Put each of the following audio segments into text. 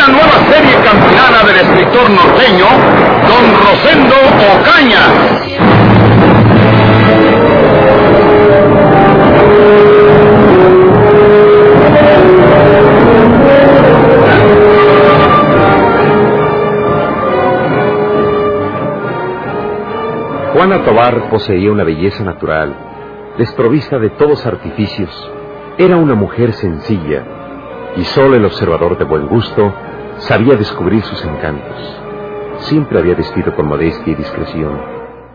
Una nueva serie campilana del escritor norteño, don Rosendo Ocaña. Juana Tobar poseía una belleza natural, desprovista de todos artificios. Era una mujer sencilla y solo el observador de buen gusto sabía descubrir sus encantos. Siempre había vestido con modestia y discreción,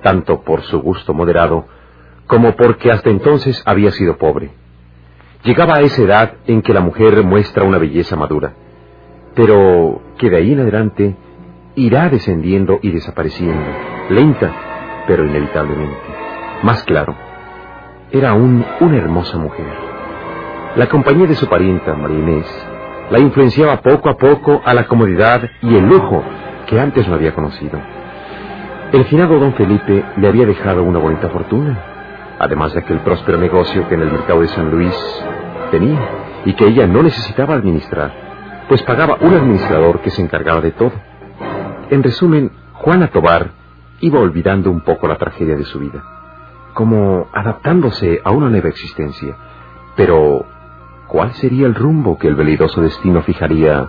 tanto por su gusto moderado como porque hasta entonces había sido pobre. Llegaba a esa edad en que la mujer muestra una belleza madura, pero que de ahí en adelante irá descendiendo y desapareciendo, lenta, pero inevitablemente. Más claro, era aún una hermosa mujer. La compañía de su parienta, María la influenciaba poco a poco a la comodidad y el lujo que antes no había conocido. El finado don Felipe le había dejado una bonita fortuna, además de aquel próspero negocio que en el mercado de San Luis tenía y que ella no necesitaba administrar, pues pagaba un administrador que se encargaba de todo. En resumen, Juana Tobar iba olvidando un poco la tragedia de su vida, como adaptándose a una nueva existencia. Pero, ¿cuál sería el rumbo que el velidoso destino fijaría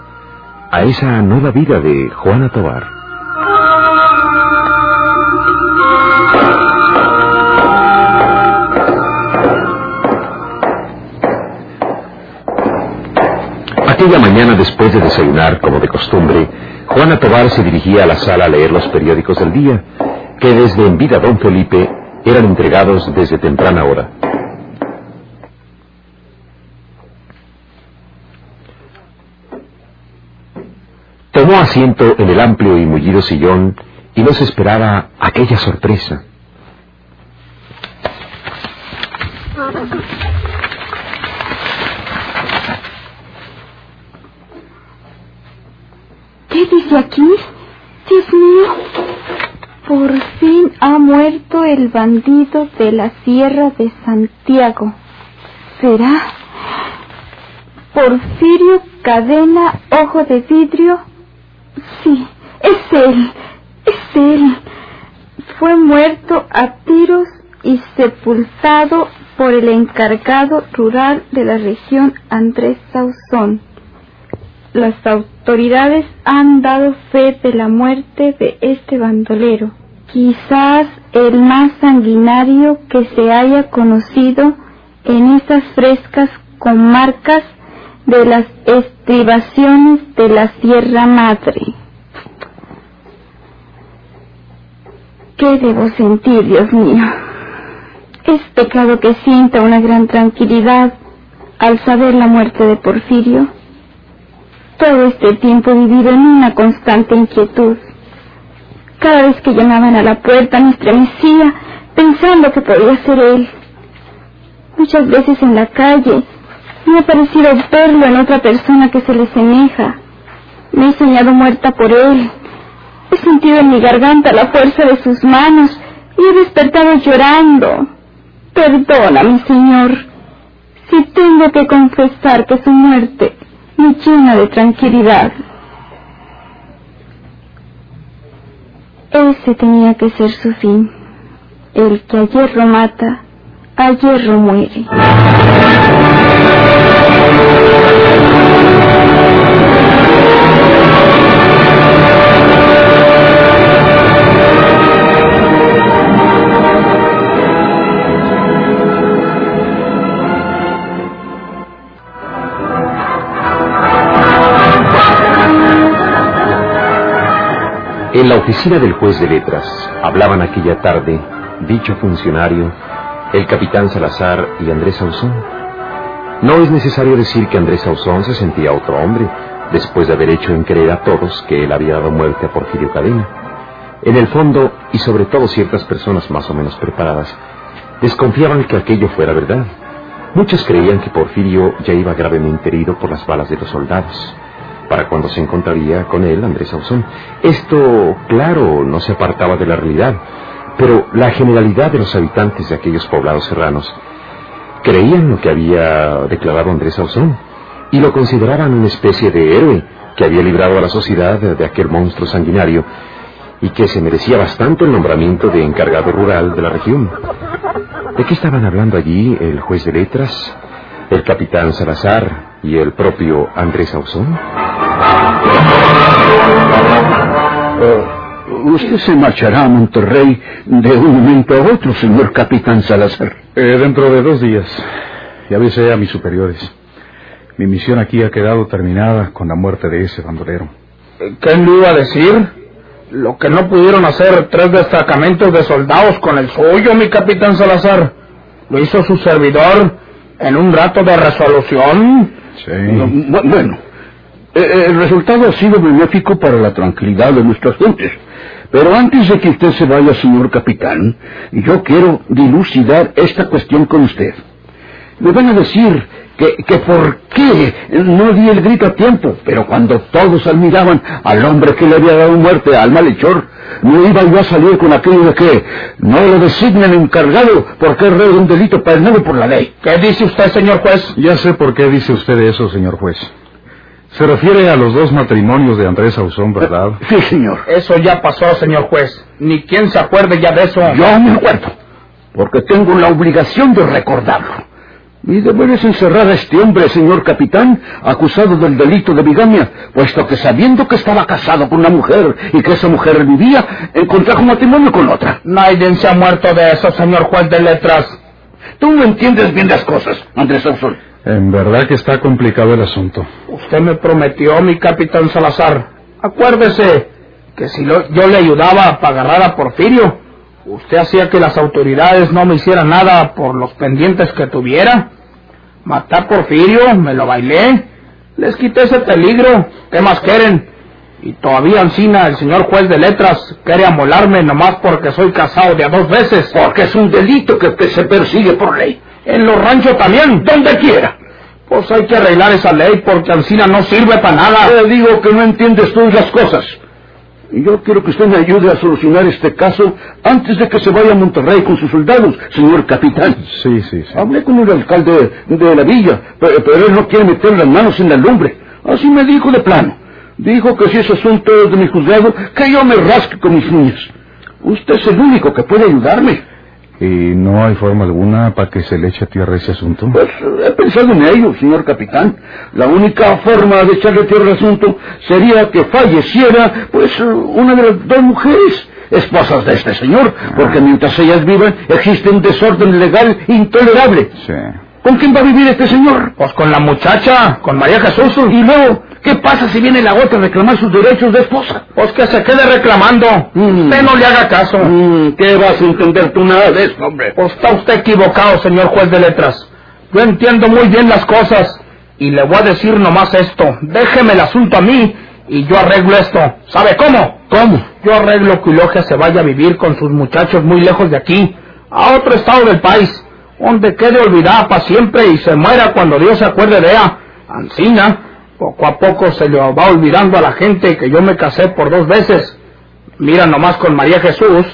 a esa nueva vida de Juana Tobar? Aquella mañana después de desayunar, como de costumbre, Juana Tobar se dirigía a la sala a leer los periódicos del día, que desde en vida don Felipe eran entregados desde temprana hora. Asiento en el amplio y mullido sillón y nos esperaba aquella sorpresa. ¿Qué dice aquí? Dios mío. Por fin ha muerto el bandido de la Sierra de Santiago. ¿Será? Porfirio Cadena Ojo de Vidrio. Sí, es él. Es él. Fue muerto a tiros y sepultado por el encargado rural de la región Andrés Sauzón las autoridades han dado fe de la muerte de este bandolero, quizás el más sanguinario que se haya conocido en estas frescas comarcas de las estribaciones de la Sierra Madre. ¿Qué debo sentir, Dios mío? Es pecado que sienta una gran tranquilidad al saber la muerte de Porfirio todo este tiempo he vivido en una constante inquietud. Cada vez que llamaban a la puerta me estremecía pensando que podía ser él. Muchas veces en la calle me ha parecido verlo en otra persona que se le semeja. Me he soñado muerta por él. He sentido en mi garganta la fuerza de sus manos y he despertado llorando. Perdóname, Señor, si tengo que confesar que su muerte me llena de tranquilidad. Ese tenía que ser su fin. El que a hierro mata, a hierro muere. En la oficina del juez de letras hablaban aquella tarde dicho funcionario, el capitán Salazar y Andrés Sauzón. No es necesario decir que Andrés Sauzón se sentía otro hombre después de haber hecho en creer a todos que él había dado muerte a Porfirio Cadena. En el fondo, y sobre todo ciertas personas más o menos preparadas, desconfiaban que aquello fuera verdad. Muchos creían que Porfirio ya iba gravemente herido por las balas de los soldados, para cuando se encontraría con él Andrés Ausón. Esto, claro, no se apartaba de la realidad, pero la generalidad de los habitantes de aquellos poblados serranos creían lo que había declarado Andrés Ausón y lo consideraban una especie de héroe que había librado a la sociedad de aquel monstruo sanguinario y que se merecía bastante el nombramiento de encargado rural de la región. ¿De qué estaban hablando allí el juez de letras, el capitán Salazar y el propio Andrés Ausón? Uh, usted se marchará a Monterrey de un momento a otro, señor capitán Salazar. Eh, dentro de dos días. Ya avisé a mis superiores. Mi misión aquí ha quedado terminada con la muerte de ese bandolero. ¿Qué le iba a decir? Lo que no pudieron hacer tres destacamentos de soldados con el suyo, mi capitán Salazar. Lo hizo su servidor en un rato de resolución. Sí. Bueno, eh, el resultado ha sido benéfico para la tranquilidad de nuestras gentes. Pero antes de que usted se vaya, señor capitán, yo quiero dilucidar esta cuestión con usted. Me van a decir que, que por qué no di el grito a tiempo, pero cuando todos admiraban al hombre que le había dado muerte al malhechor, no iba yo a salir con aquello de que no lo designen encargado porque es rey de un delito penado por la ley. ¿Qué dice usted, señor juez? Ya sé por qué dice usted eso, señor juez. Se refiere a los dos matrimonios de Andrés Ausón, ¿verdad? Sí, señor. Eso ya pasó, señor juez. Ni quien se acuerde ya de eso. Yo me acuerdo, porque tengo la obligación de recordarlo. Y deberes encerrar a este hombre, señor capitán, acusado del delito de bigamia, puesto que sabiendo que estaba casado con una mujer y que esa mujer vivía, contrajo matrimonio con otra. Nadie se ha muerto de eso, señor juez de letras. Tú no entiendes bien las cosas, Andrés Ausón. En verdad que está complicado el asunto. Usted me prometió, mi capitán Salazar. Acuérdese que si lo- yo le ayudaba para agarrar a Porfirio, usted hacía que las autoridades no me hicieran nada por los pendientes que tuviera. Maté a Porfirio, me lo bailé, les quité ese peligro. ¿Qué más quieren? Y todavía Ancina, el señor juez de letras, quiere amolarme nomás porque soy casado de a dos veces. Porque es un delito que, que se persigue por ley. En los ranchos también. Donde quiera. Pues hay que arreglar esa ley porque Ancina no sirve para nada. Te digo que no entiendes tú las cosas. Y yo quiero que usted me ayude a solucionar este caso antes de que se vaya a Monterrey con sus soldados, señor capitán. Sí, sí, sí. Hablé con el alcalde de la villa, pero, pero él no quiere meter las manos en la lumbre. Así me dijo de plano. Dijo que si ese asunto es de mi juzgado, que yo me rasque con mis uñas. Usted es el único que puede ayudarme. ¿Y no hay forma alguna para que se le eche a tierra ese asunto? Pues he pensado en ello, señor capitán. La única forma de echarle tierra al asunto sería que falleciera, pues, una de las dos mujeres, esposas de este señor, porque mientras ellas vivan existe un desorden legal intolerable. Sí. ¿Con quién va a vivir este señor? Pues con la muchacha, con María Jesús. Y luego, ¿qué pasa si viene la otra a reclamar sus derechos de esposa? Pues que se quede reclamando. Mm. Usted no le haga caso. Mm, ¿Qué vas a entender tú nada de eso, hombre? Pues está usted equivocado, señor juez de letras. Yo entiendo muy bien las cosas. Y le voy a decir nomás esto. Déjeme el asunto a mí y yo arreglo esto. ¿Sabe cómo? ¿Cómo? Yo arreglo que Eulogia se vaya a vivir con sus muchachos muy lejos de aquí, a otro estado del país, donde quede olvidada para siempre y se muera cuando Dios se acuerde de ella. Ancina, poco a poco se le va olvidando a la gente que yo me casé por dos veces. Mira nomás con María Jesús,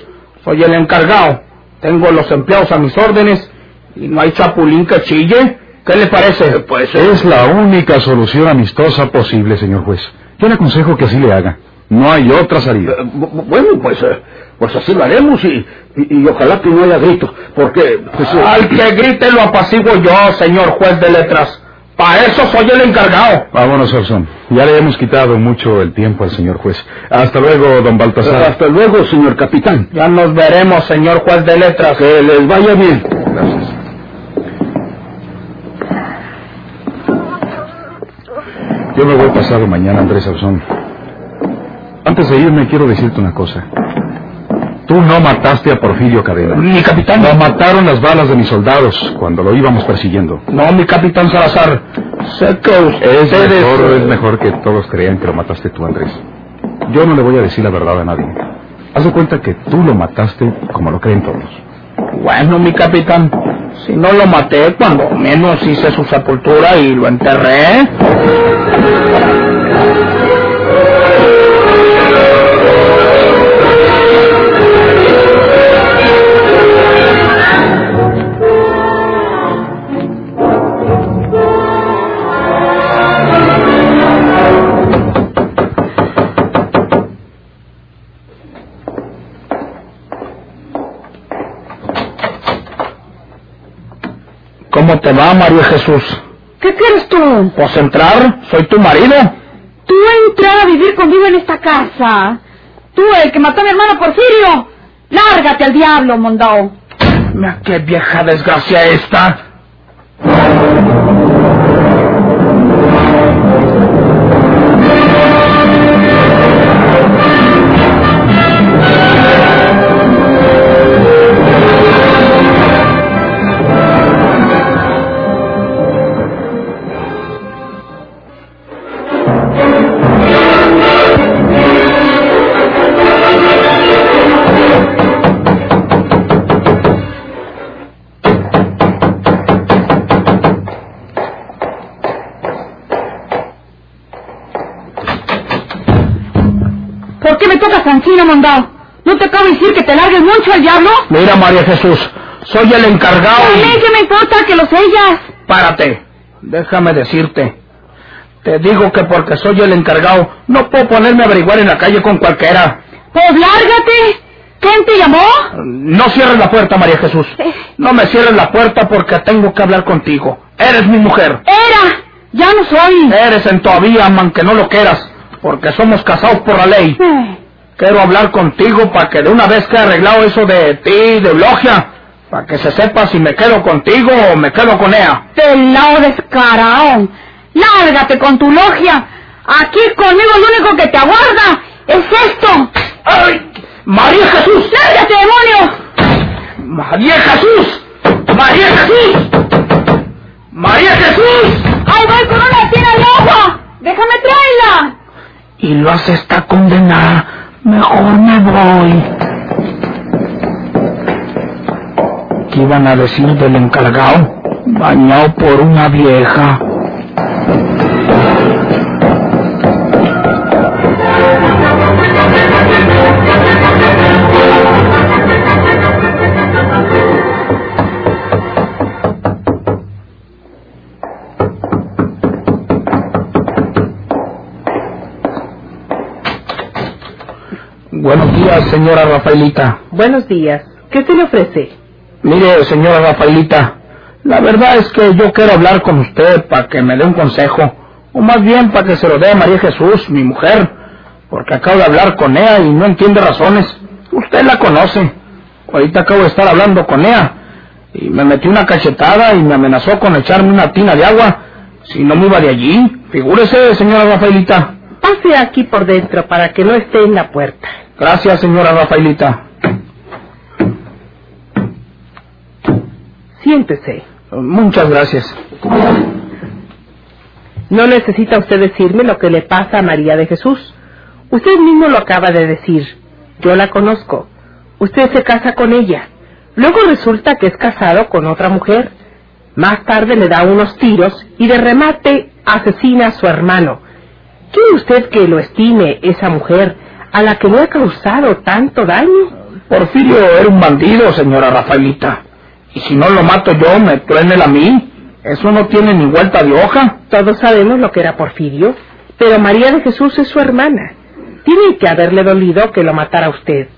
soy el encargado, tengo los empleados a mis órdenes y no hay chapulín que chille. ¿Qué le parece? Pues Es la única solución amistosa posible, señor juez. Yo le aconsejo que así le haga. No hay otra salida. Eh, bu- Bueno, pues, eh, pues así lo haremos y, y, y ojalá que no haya grito, porque... Pues, eh, Al que grite lo apaciguo yo, señor juez de letras. Para eso soy el encargado. Vámonos, Orson. Ya le hemos quitado mucho el tiempo al señor juez. Hasta luego, don Baltasar. hasta luego, señor capitán. Ya nos veremos, señor juez de letras. Que les vaya bien. Gracias. Yo me voy pasado mañana, Andrés Ausón. Antes de irme, quiero decirte una cosa. Tú no mataste a Porfirio Cadena. Mi capitán. Lo mataron las balas de mis soldados cuando lo íbamos persiguiendo. No, mi capitán Salazar. Sé que Es ustedes... mejor, es mejor que todos crean que lo mataste tú, Andrés. Yo no le voy a decir la verdad a nadie. Haz de cuenta que tú lo mataste como lo creen todos. Bueno, mi capitán, si no lo maté, cuando menos hice su sepultura y lo enterré. ¿Cómo te va, María Jesús? ¿Qué quieres tú? Pues entrar, soy tu marido. Tú entrar a vivir conmigo en esta casa. Tú, el que mató a mi hermano Porfirio. Lárgate al diablo, Mondao. Mira qué vieja desgracia esta. Tocas Mondao? ¿No te acabo de decir que te largues mucho al diablo? Mira, María Jesús, soy el encargado A y... mí qué me importa que lo sellas. Párate, déjame decirte. Te digo que porque soy el encargado, no puedo ponerme a averiguar en la calle con cualquiera. Pues lárgate. ¿Quién te llamó? No cierres la puerta, María Jesús. No me cierres la puerta porque tengo que hablar contigo. Eres mi mujer. Era. Ya no soy. Eres en todavía, aunque no lo quieras, porque somos casados por la ley. Eh, Quiero hablar contigo para que de una vez que he arreglado eso de ti, de Eulogia, para que se sepa si me quedo contigo o me quedo con ella. Pelao descarado. Lárgate con tu logia. Aquí conmigo lo único que te aguarda es esto. ¡Ay! ¡María Jesús! ¡Lárgate, demonio! ¡María Jesús! ¡María Jesús! ¡María Jesús! ¡Ahí voy con una de agua! ¡Déjame traerla! Y lo hace esta condenada. Mejor me voy. ¿Qué iban a decir del encargado? Bañado por una vieja. Señora Rafaelita. Buenos días. ¿Qué se le ofrece? Mire, señora Rafaelita, la verdad es que yo quiero hablar con usted para que me dé un consejo, o más bien para que se lo dé a María Jesús, mi mujer, porque acabo de hablar con ella y no entiende razones. Usted la conoce. Ahorita acabo de estar hablando con ella y me metió una cachetada y me amenazó con echarme una tina de agua si no me iba de allí. Figúrese, señora Rafaelita. Pase aquí por dentro para que no esté en la puerta. Gracias, señora Rafaelita. Siéntese. Muchas gracias. No necesita usted decirme lo que le pasa a María de Jesús. Usted mismo lo acaba de decir. Yo la conozco. Usted se casa con ella. Luego resulta que es casado con otra mujer. Más tarde le da unos tiros y de remate asesina a su hermano. ¿Quiere usted que lo estime esa mujer a la que le ha causado tanto daño? Porfirio era un bandido, señora Rafaelita. Y si no lo mato yo, me truene a mí. Eso no tiene ni vuelta de hoja. Todos sabemos lo que era Porfirio, pero María de Jesús es su hermana. Tiene que haberle dolido que lo matara usted.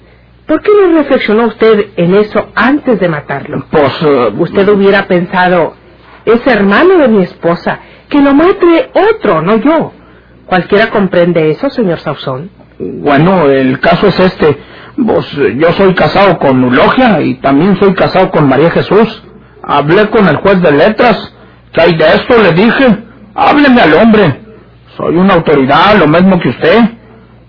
¿Por qué no reflexionó usted en eso antes de matarlo? Pues, eh, Usted hubiera pensado, es hermano de mi esposa, que lo mate otro, no yo. ¿Cualquiera comprende eso, señor Sauzón? Bueno, el caso es este. Eh, yo soy casado con Eulogia y también soy casado con María Jesús. Hablé con el juez de letras. ¿Qué hay de esto? Le dije. Hábleme al hombre. Soy una autoridad, lo mismo que usted.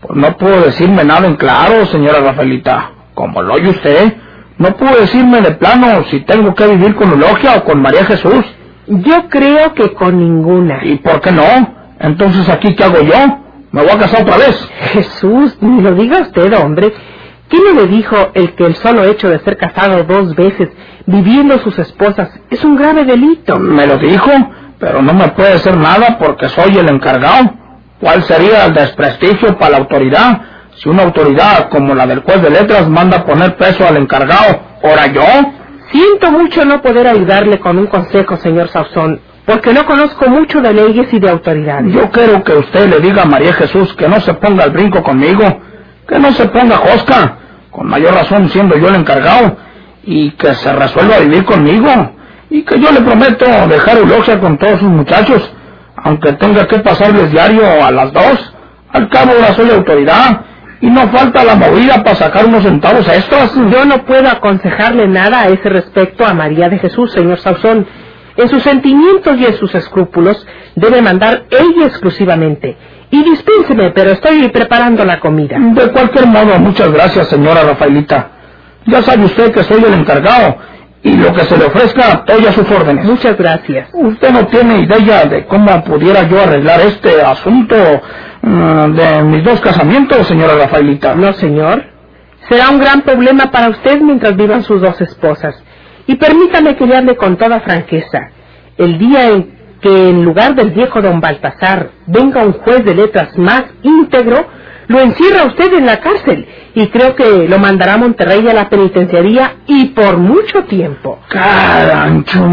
Pues no puedo decirme nada en claro, señora Rafaelita. Como lo oye usted, no puedo decirme de plano si tengo que vivir con Eulogia o con María Jesús. Yo creo que con ninguna. ¿Y por qué no? Entonces, ¿aquí qué hago yo? ¿Me voy a casar otra vez? Jesús, ni lo diga usted, hombre. ¿Quién no le dijo el que el solo hecho de ser casado dos veces, viviendo sus esposas, es un grave delito? Me lo dijo, pero no me puede hacer nada porque soy el encargado. ¿Cuál sería el desprestigio para la autoridad? Si una autoridad como la del juez de letras manda poner peso al encargado, ¿ora yo? Siento mucho no poder ayudarle con un consejo, señor Sauzón, porque no conozco mucho de leyes y de autoridades. Yo quiero que usted le diga a María Jesús que no se ponga al brinco conmigo, que no se ponga josca, con mayor razón siendo yo el encargado, y que se resuelva a vivir conmigo, y que yo le prometo dejar Eulogia con todos sus muchachos, aunque tenga que pasarles diario a las dos. Al cabo ahora soy autoridad, y no falta la movida para sacar unos centavos extras. Yo no puedo aconsejarle nada a ese respecto a María de Jesús, señor Sauzón. En sus sentimientos y en sus escrúpulos debe mandar ella exclusivamente. Y dispénseme, pero estoy preparando la comida. De cualquier modo, muchas gracias, señora Rafaelita. Ya sabe usted que soy el encargado y lo que se le ofrezca, estoy a sus órdenes. Muchas gracias. Usted no tiene idea de cómo pudiera yo arreglar este asunto mm, de mis dos casamientos, señora Rafaelita. No, señor. Será un gran problema para usted mientras vivan sus dos esposas. Y permítame que le hable con toda franqueza. El día en que en lugar del viejo don Baltasar venga un juez de letras más íntegro, lo encierra usted en la cárcel y creo que lo mandará a Monterrey a la penitenciaría y por mucho tiempo. Carancho.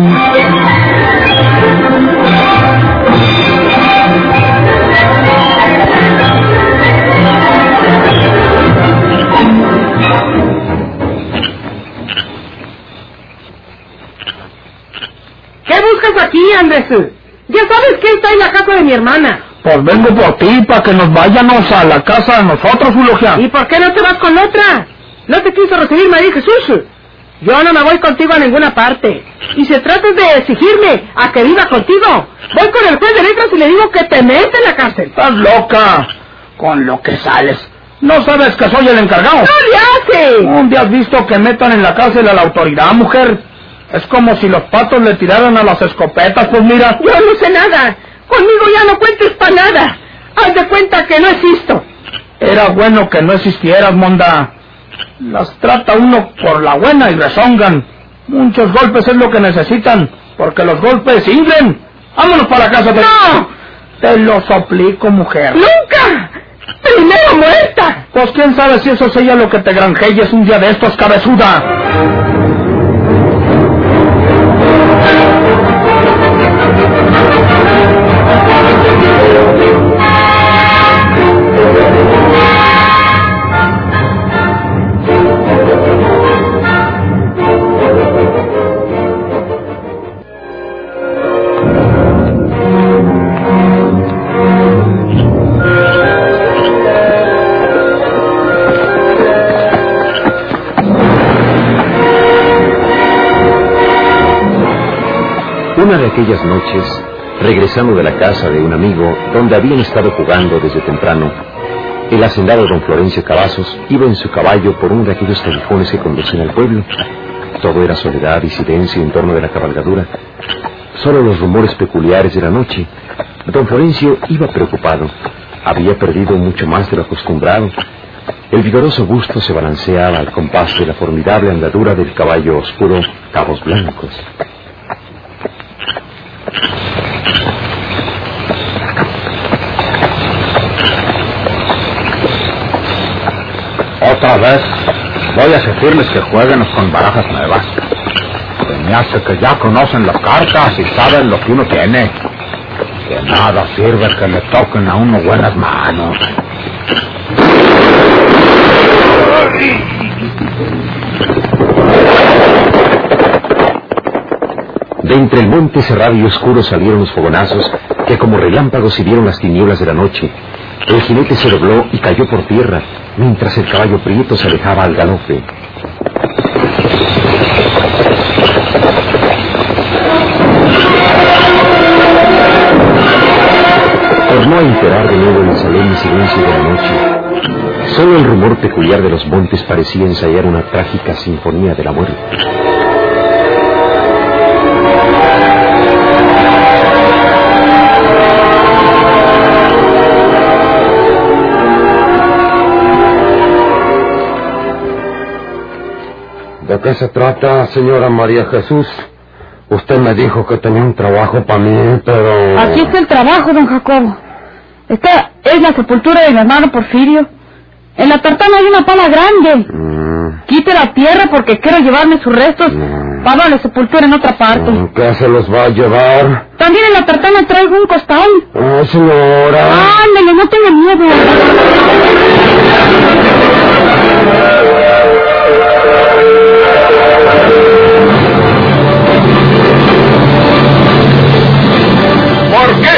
Aquí, Andrés? Ya sabes que está en la casa de mi hermana. Pues vengo por ti para que nos vayamos a la casa de nosotros, Eulogia. ¿Y por qué no te vas con otra? ¿No te quiso recibir María Jesús? Yo no me voy contigo a ninguna parte. Y se trata de exigirme a que viva contigo. Voy con el juez de letras y le digo que te mete en la cárcel. Estás loca. Con lo que sales. ¿No sabes que soy el encargado? ¡No le hace! ¿Dónde has visto que metan en la cárcel a la autoridad, mujer? Es como si los patos le tiraran a las escopetas, pues mira. Yo no sé nada. Conmigo ya no cuentes para nada. Haz de cuenta que no existo. Era bueno que no existieras, Monda. Las trata uno por la buena y rezongan. Muchos golpes es lo que necesitan, porque los golpes ingren. Vámonos para casa. De... ¡No! Te lo suplico, mujer. ¡Nunca! ¡Primero muerta! Pues quién sabe si eso sería lo que te granjelles un día de estos, cabezuda. Aquellas noches, regresando de la casa de un amigo donde habían estado jugando desde temprano, el hacendado don Florencio Cavazos iba en su caballo por uno de aquellos callejones que conducen al pueblo. Todo era soledad y silencio en torno de la cabalgadura. Solo los rumores peculiares de la noche. Don Florencio iba preocupado. Había perdido mucho más de lo acostumbrado. El vigoroso busto se balanceaba al compás de la formidable andadura del caballo oscuro Cabos Blancos. Otra vez voy a exigirles que jueguen con barajas nuevas. Se me hace que ya conocen las cartas y saben lo que uno tiene. Que nada sirve que le toquen a uno buenas manos. De entre el monte cerrado y oscuro salieron los fogonazos que como relámpagos hirieron las tinieblas de la noche. El jinete se dobló y cayó por tierra, mientras el caballo prieto se alejaba al galope. Tornó a enterar de nuevo el solemne silencio de la noche. Solo el rumor peculiar de los montes parecía ensayar una trágica sinfonía de la muerte. Qué se trata, señora María Jesús? Usted me dijo que tenía un trabajo para mí, pero... Aquí está el trabajo, don Jacobo. Esta es la sepultura de mi hermano Porfirio. En la tartana hay una pala grande. Mm, Quite la tierra porque quiero llevarme sus restos para la sepultura en otra parte. mm, ¿Qué se los va a llevar? También en la tartana traigo un costal. Ah, señora. Ándale, no tenga miedo.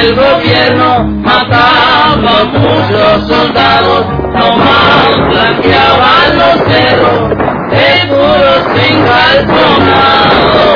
el gobierno mataba a muchos soldados, nomás blanqueaban los cerros, seguros sin calzonado.